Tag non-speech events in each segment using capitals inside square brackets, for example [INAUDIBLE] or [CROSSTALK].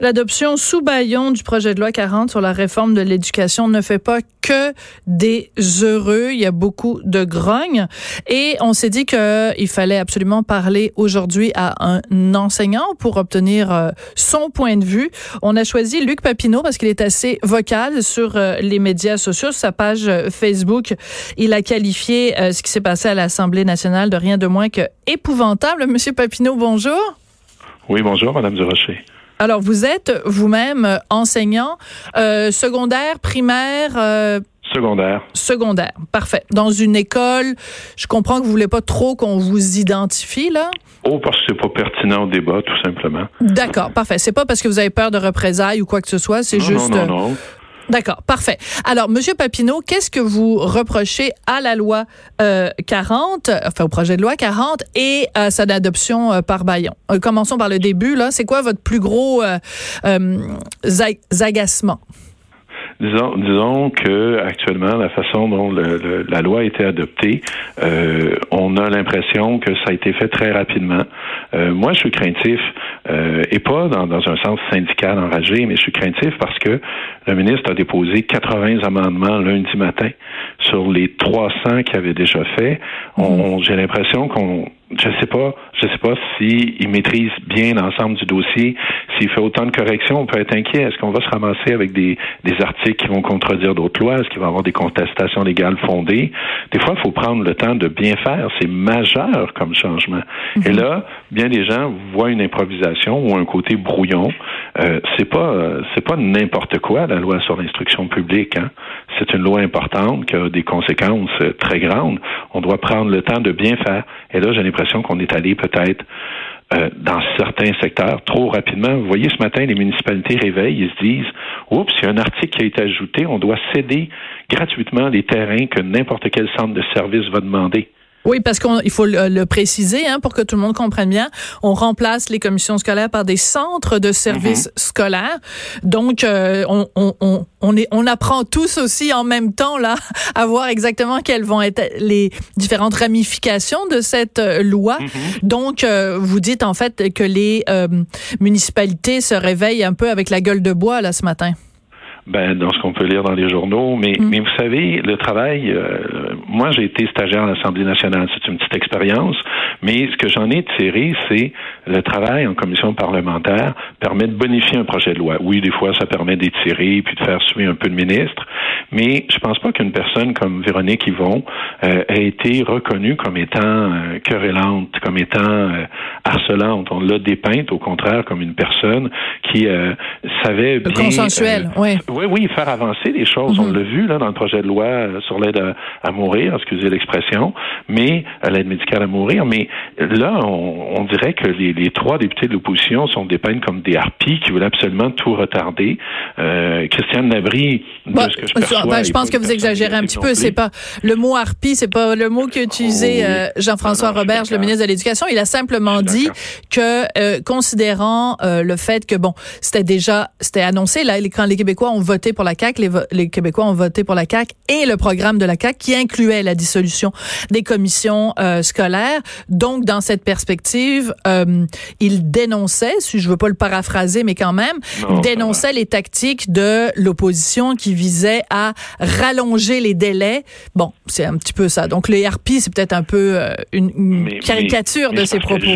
L'adoption sous baillon du projet de loi 40 sur la réforme de l'éducation ne fait pas que des heureux. Il y a beaucoup de grognes. Et on s'est dit qu'il fallait absolument parler aujourd'hui à un enseignant pour obtenir euh, son point de vue. On a choisi Luc Papineau parce qu'il est assez vocal sur euh, les médias sociaux. Sa page euh, Facebook, il a qualifié ce qui s'est passé à l'Assemblée nationale de rien de moins que épouvantable. Monsieur Papineau, bonjour. Oui, bonjour, Madame Durocher. Alors, vous êtes vous-même euh, enseignant euh, secondaire, primaire. Euh, secondaire. Secondaire, parfait. Dans une école, je comprends que vous voulez pas trop qu'on vous identifie là. Oh, parce que c'est pas pertinent au débat, tout simplement. D'accord, parfait. C'est pas parce que vous avez peur de représailles ou quoi que ce soit, c'est juste. Non, non, non. D'accord, parfait. Alors, Monsieur Papineau, qu'est-ce que vous reprochez à la loi euh, 40, enfin au projet de loi 40 et à sa adoption euh, par Bayon? Euh, commençons par le début. Là, c'est quoi votre plus gros euh, agacement? Disons, disons que actuellement, la façon dont le, la loi a été adoptée, euh, on a l'impression que ça a été fait très rapidement. Euh, moi, je suis craintif, euh, et pas dans, dans, un sens syndical enragé, mais je suis craintif parce que le ministre a déposé 80 amendements lundi matin sur les 300 qu'il avait déjà fait. On, J'ai l'impression qu'on je sais pas, je sais pas s'il maîtrise bien l'ensemble du dossier, s'il fait autant de corrections, on peut être inquiet. Est-ce qu'on va se ramasser avec des, des articles qui vont contredire d'autres lois? Est-ce qu'il va y avoir des contestations légales fondées? Des fois, il faut prendre le temps de bien faire. C'est majeur comme changement. Et mhm. là, bien des gens voient une improvisation ou un côté brouillon. Euh, c'est pas c'est pas n'importe quoi la loi sur l'instruction publique. Hein? C'est une loi importante qui a des conséquences très grandes. On doit prendre le temps de bien faire. Et là, j'ai l'impression qu'on est allé peut-être euh, dans certains secteurs trop rapidement. Vous voyez, ce matin, les municipalités réveillent, ils se disent, oups, il y a un article qui a été ajouté, on doit céder gratuitement les terrains que n'importe quel centre de service va demander. Oui, parce qu'il faut le, préciser hein, pour que tout le monde comprenne bien. On remplace les commissions scolaires par des centres de services mm-hmm. scolaires. Donc, euh, on, on, on, est, on apprend tous aussi en même temps là [LAUGHS] à voir exactement quelles vont être les différentes ramifications de cette euh, loi. Mm-hmm. Donc, euh, vous dites en fait que les municipalités se réveillent un peu avec la gueule de bois là ce matin ben, dans ce qu'on peut lire dans les journaux. Mais, mm. mais vous savez, le travail, euh, moi j'ai été stagiaire à l'Assemblée nationale, c'est une petite expérience, mais ce que j'en ai tiré, c'est le travail en commission parlementaire permet de bonifier un projet de loi. Oui, des fois, ça permet d'étirer puis de faire suer un peu le ministre, mais je pense pas qu'une personne comme Véronique Yvon euh, ait été reconnue comme étant euh, querellante, comme étant euh, harcelante. On l'a dépeinte, au contraire, comme une personne qui savait bien... Consensuel, oui oui, oui, faire avancer les choses. On mhm. l'a vu là dans le projet de loi euh, sur l'aide à, mourir, excusez l'expression, mais euh, l'aide médicale à mourir. Mais là, on, dirait que les, trois députés de l'opposition sont dépeints comme des harpies qui veulent absolument tout retarder. Euh, Christiane Nabry, de bah, ce que je perçois, ben, je pense que vous exagérez un petit peu. C'est pas le mot harpie, c'est pas le mot qu'a utilisé oh, Jean-François Roberge, le ministre de l'Éducation. Il a simplement dit que, considérant le fait que bon, c'était déjà, c'était annoncé là, quand les Québécois ont voté pour la CAQ, les, Québécois ont voté pour la CAQ et le programme de la CAQ qui incluait la dissolution des commissions euh, scolaires. Donc, dans cette perspective, euh, il dénonçait, si je veux pas le paraphraser, mais quand même, il dénonçait les tactiques de l'opposition qui visaient à rallonger les délais. Bon, c'est un petit peu ça. Donc, les harpies, c'est peut-être un peu euh, une, caricature de ses propos.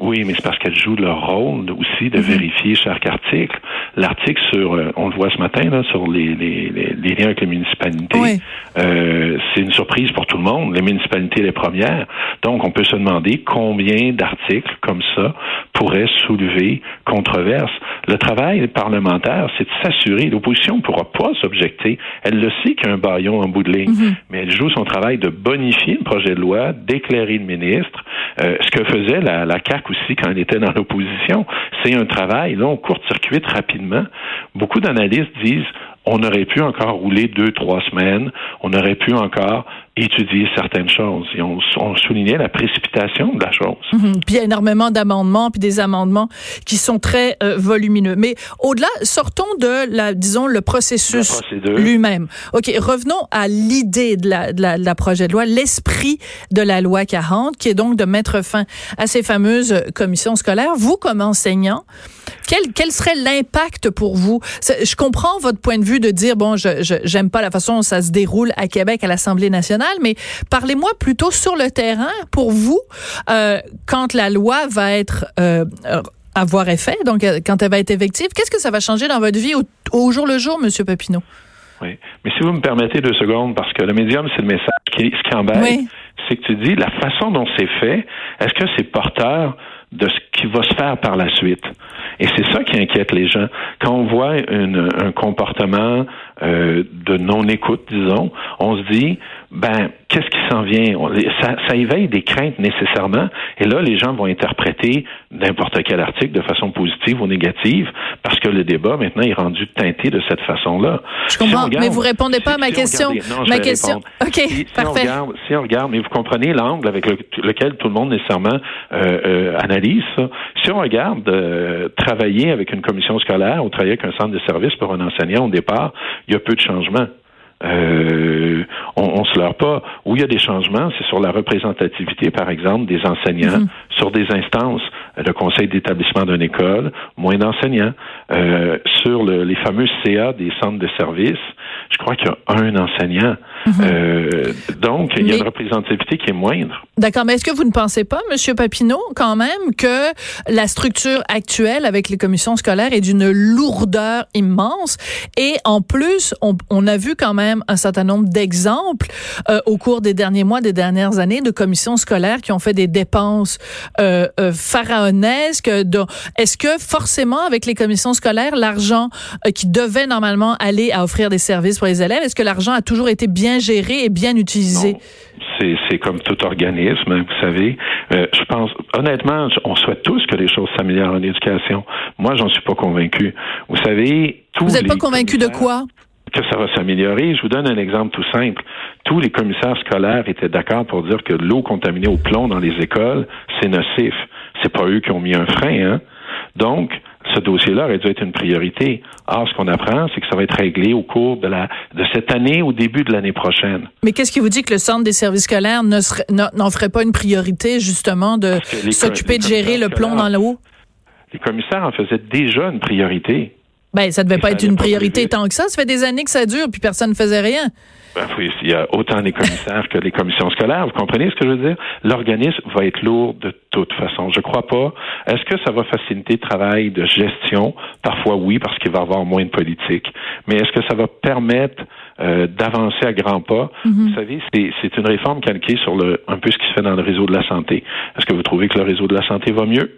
oui, mais c'est parce qu'elles jouent leur rôle aussi de mhm. vérifier chaque article. L'article sur, on le voit ce matin, sur les, les, les, liens avec les municipalités, euh, c'est une surprise pour tout le monde. Les municipalités les premières. Donc, on peut se demander combien d'articles comme ça pourraient soulever controverse. Le travail parlementaire, c'est de s'assurer. L'opposition ne pourra pas s'objecter. Elle le sait qu'il y a un baillon en bout de ligne, mhm. mais elle joue son travail de bonifier le projet de loi, d'éclairer le ministre. Euh, ce que faisait la, la CAQ aussi quand elle était dans l'opposition, c'est un travail. Là, on court-circuite rapidement. Beaucoup d'analystes disent on aurait pu encore rouler deux, trois semaines, on aurait pu encore étudié certaines choses. Ils ont, souligné la précipitation de la chose. Mhm. Puis il y a énormément d'amendements, puis des amendements qui sont très euh, volumineux. Mais au-delà, sortons de la, disons, le processus lui-même. OK, revenons à l'idée de la, de, la, de la projet de loi, l'esprit de la loi 40, qui est donc de mettre fin à ces fameuses commissions scolaires. Vous, comme enseignant, quel, quel serait l'impact pour vous? Je comprends votre point de vue de dire, bon, je j'aime pas la façon dont ça se déroule à Québec, à l'Assemblée nationale, mais parlez-moi plutôt sur le terrain, pour vous, euh, quand la loi va être... Euh, avoir effet, donc euh, quand elle va être effective, qu'est-ce que ça va changer dans votre vie au, jour le jour, Monsieur Papineau? Oui. Mais si vous me permettez deux secondes, parce que le médium, c'est le message qui, ce qui embête, c'est que tu dis la façon dont c'est fait, est-ce que c'est porteur de ce qui va se faire par la suite? Et c'est ça qui inquiète les gens. Quand on voit un comportement euh, de non-écoute, disons, on se dit, ben, qu'est-ce qui s'en vient? Ça, ça, éveille des craintes nécessairement. Et là, les gens vont interpréter n'importe quel article de façon positive ou négative parce que le débat, maintenant, est rendu teinté de cette façon-là. Je comprends, mais vous répondez pas à ma question. ma question. OK, si, parfait. Si on, regarde, si on regarde, mais vous comprenez l'angle avec lequel tout le monde nécessairement euh, euh, analyse ça. Si on regarde euh, travailler avec une commission scolaire ou travailler avec un centre de service pour un enseignant au départ, il y a peu de changements. Euh, on, on se leurre pas. Où il y a des changements, c'est sur la représentativité, par exemple, des enseignants, mhm. sur des instances, le conseil d'établissement d'une école, moins d'enseignants, euh, sur le, les fameux CA des centres de services. Je crois qu'il y a un enseignant. Mhm. Euh, donc, il y a une représentativité qui est moindre. D'accord, mais est-ce que vous ne pensez pas, Monsieur Papineau, quand même, que la structure actuelle avec les commissions scolaires est d'une lourdeur immense? Et en plus, on, on a vu quand même un certain nombre d'exemples euh, au cours des derniers mois, des dernières années, de commissions scolaires qui ont fait des dépenses euh, euh pharaonesques. Est-ce que forcément, avec les commissions scolaires, l'argent qui devait normalement aller à offrir des services pour les élèves, est-ce que l'argent a toujours été bien géré et bien utilisé? c'est comme tout organisme, hein, vous savez. je pense, honnêtement, on souhaite tous que les choses s'améliorent en éducation. Moi, j'en suis pas convaincu. Vous savez, tous Vous n'êtes pas convaincu de quoi? que ça va s'améliorer. Je vous donne un exemple tout simple. Tous les commissaires scolaires étaient d'accord pour dire que l'eau contaminée au plomb dans les écoles, c'est nocif. C'est pas eux qui ont mis un frein, hein. Donc, ce dossier-là aurait dû être une priorité. Or, ce qu'on apprend, c'est que ça va être réglé au cours de, la, de cette année, au début de l'année prochaine. Mais qu'est-ce qui vous dit que le Centre des services scolaires n'en ferait pas une priorité, justement, de s'occuper de gérer le plomb dans l'eau? Les commissaires en faisaient déjà une priorité. Ben, ça devait pas être une priorité tant que ça. Ça fait des années que ça dure, puis personne ne faisait rien. Ben oui, il y a autant les commissaires que les commissions scolaires. Vous comprenez ce que je veux dire? L'organisme va être lourd de toute façon. Je crois pas. Est-ce que ça va faciliter le travail de gestion? Parfois oui, parce qu'il va y avoir moins de politique. Mais est-ce que ça va permettre euh, d'avancer à grands pas? Mm-hmm. Vous savez, c'est une réforme calquée sur le, un peu ce qui se fait dans le réseau de la santé. Est-ce que vous trouvez que le réseau de la santé va mieux?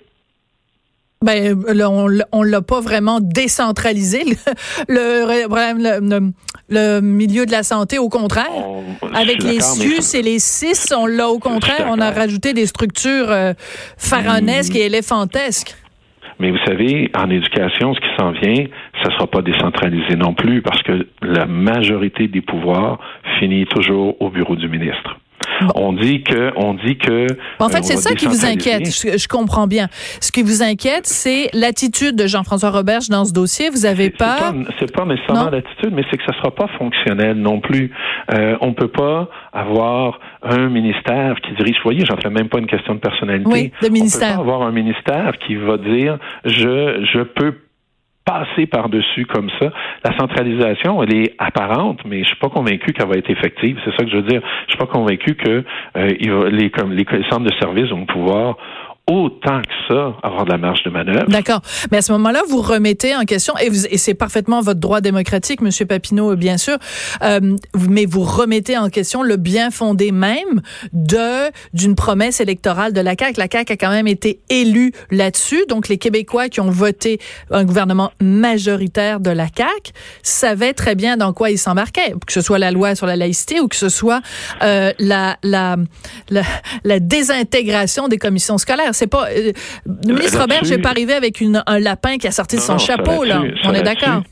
Ben, là, on, on l'a pas vraiment décentralisé [LAUGHS] le, le, milieu de la santé. Au contraire, avec les SUS et les CIS, on l'a au contraire. On a rajouté des structures euh, pharaonesques et éléphantesques. Mais vous savez, en éducation, ce qui s'en vient, ça sera pas décentralisé non plus parce que la majorité des pouvoirs finit toujours au bureau du ministre. On dit que, on dit que. En fait, c'est ça qui vous inquiète. Je, comprends bien. Ce qui vous inquiète, c'est l'attitude de Jean-François Roberge dans ce dossier. Vous avez peur C'est pas, pas nécessairement l'attitude, mais c'est que ça sera pas fonctionnel non plus. Euh, on peut pas avoir un ministère qui dirige. Vous voyez, j'en fais même pas une question de personnalité. Oui, de ministère. On peut pas avoir un ministère qui va dire je je peux passer par-dessus comme ça. La centralisation, elle est apparente, mais je suis pas convaincu qu'elle va être effective. C'est ça que je veux dire. Je suis pas convaincu que euh, les, comme, les centres de services vont pouvoir autant que ça avoir de la marge de manœuvre. D'accord. Mais à ce moment-là, vous remettez en question, et, et c'est parfaitement votre droit démocratique, Monsieur Papineau, bien sûr, euh, mais vous remettez en question le bien fondé même de d'une promesse électorale de la CAQ. La CAQ a quand même été élue là-dessus. Donc, les Québécois qui ont voté un gouvernement majoritaire de la CAQ savaient très bien dans quoi ils s'embarquaient, que ce soit la loi sur la laïcité ou que ce soit euh, la, la, la désintégration des commissions scolaires c'est pas. Euh, le ministre Robert, je vais pas arriver avec une, un lapin qui a sorti de son chapeau, là. On est d'accord.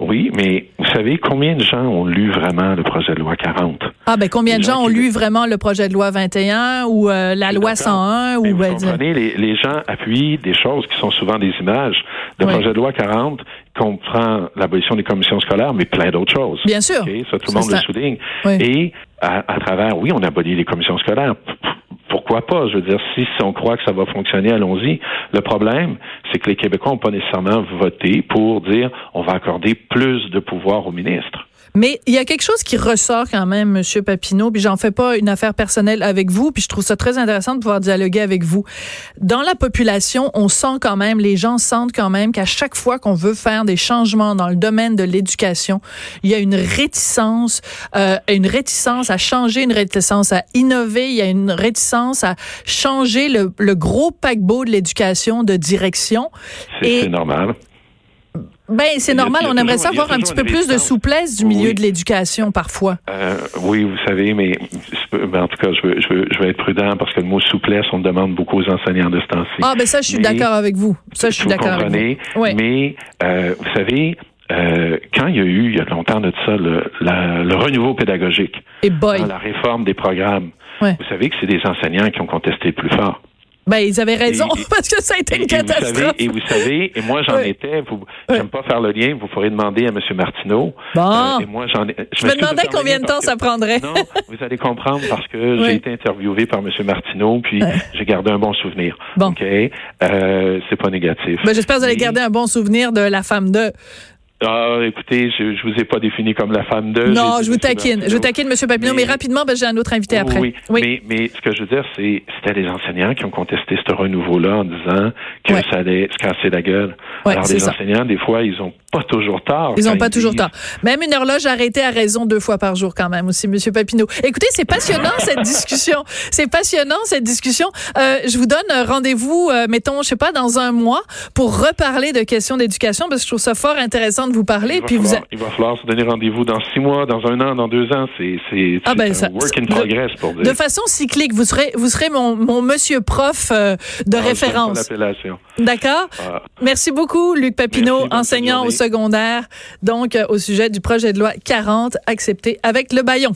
Oui, mais vous savez combien de gens ont lu vraiment le projet de loi 40? Ah, ben combien de gens, ont lu vraiment le projet de loi 21 ou euh, la loi 101? ou, vous ben, comprenez, les, les, gens appuient des choses qui sont souvent des images. Le projet de loi 40 comprend l'abolition des commissions scolaires, mais plein d'autres choses. Bien sûr. Ça, tout le monde le souligne. Et à, à, travers, oui, on abolit les commissions scolaires pourquoi pas? Je veux dire, si on croit que ça va fonctionner, allons-y. Le problème, c'est que les Québécois n'ont pas nécessairement voté pour dire on va accorder plus de pouvoir aux ministres. Mais il y a quelque chose qui ressort quand même, Monsieur Papineau, puis j'en fais pas une affaire personnelle avec vous, puis je trouve ça très intéressant de pouvoir dialoguer avec vous. Dans la population, on sent quand même, les gens sentent quand même qu'à chaque fois qu'on veut faire des changements dans le domaine de l'éducation, il y a une réticence, euh, une réticence à changer, une réticence à innover, il y a une réticence à changer le, le gros paquebot de l'éducation de direction. C'est normal. Ben, c'est normal. on aimerait savoir un petit peu plus de souplesse du milieu de l'éducation parfois. Euh, oui, vous savez, mais ben, en tout cas, je veux, je, veux, je vais être prudent parce que le mot souplesse, on demande beaucoup aux enseignants de ce temps-ci. Ah, ben ça, je suis d'accord avec vous. Ça, je suis d'accord avec vous. Oui. Mais, euh, vous savez, euh, quand il y a eu, il y a longtemps de ça, le, le renouveau pédagogique, Et boy. la réforme des programmes, vous savez que c'est des enseignants qui ont contesté plus fort. Ben, ils avaient raison, [LAUGHS] parce que ça a été une catastrophe. et vous savez, et moi j'en étais, vous, j'aime pas faire le lien, vous pourrez demander à M. Martineau. Bon. Euh, et moi, j'en ai, je, me demandais combien de temps ça prendrait. non, vous allez comprendre parce que [LAUGHS] j'ai été interviewé par M. Martineau, puis j'ai gardé un bon souvenir. Bon. OK? Euh, c'est pas négatif. Ben, j'espère que vous allez garder un bon souvenir de la femme de. Ah, écoutez, je, je vous ai pas défini comme la femme de. Non, je vous taquine. Je vous taquine, M. Papineau, mais, rapidement, ben, j'ai un autre invité après. Oui, Mais, mais ce que je veux dire, c'est c'était les enseignants qui ont contesté ce renouveau-là en disant que ça allait se casser la gueule. Alors, les enseignants, des fois, ils ont pas toujours tort. Ils n'ont pas toujours tort. Même une horloge arrêtée à raison deux fois par jour quand même aussi, Monsieur Papineau. Écoutez, c'est passionnant cette [LAUGHS] discussion. C'est passionnant cette discussion. Euh, je vous donne rendez-vous, euh, mettons, je sais pas, dans un mois pour reparler de questions d'éducation parce que je trouve ça fort intéressant de vous parler. Il puis falloir, vous il va falloir se donner rendez-vous dans six mois, dans un an, dans deux ans. C'est c'est ah ben, un work in progress de, pour dire. De façon cyclique, vous serez vous serez mon, mon Monsieur prof euh, de ah, référence. D'accord. Ah. Merci beaucoup, Luc Papineau, Merci, enseignant au secondaire donc euh, au sujet du projet de loi 40 accepté avec le baillon.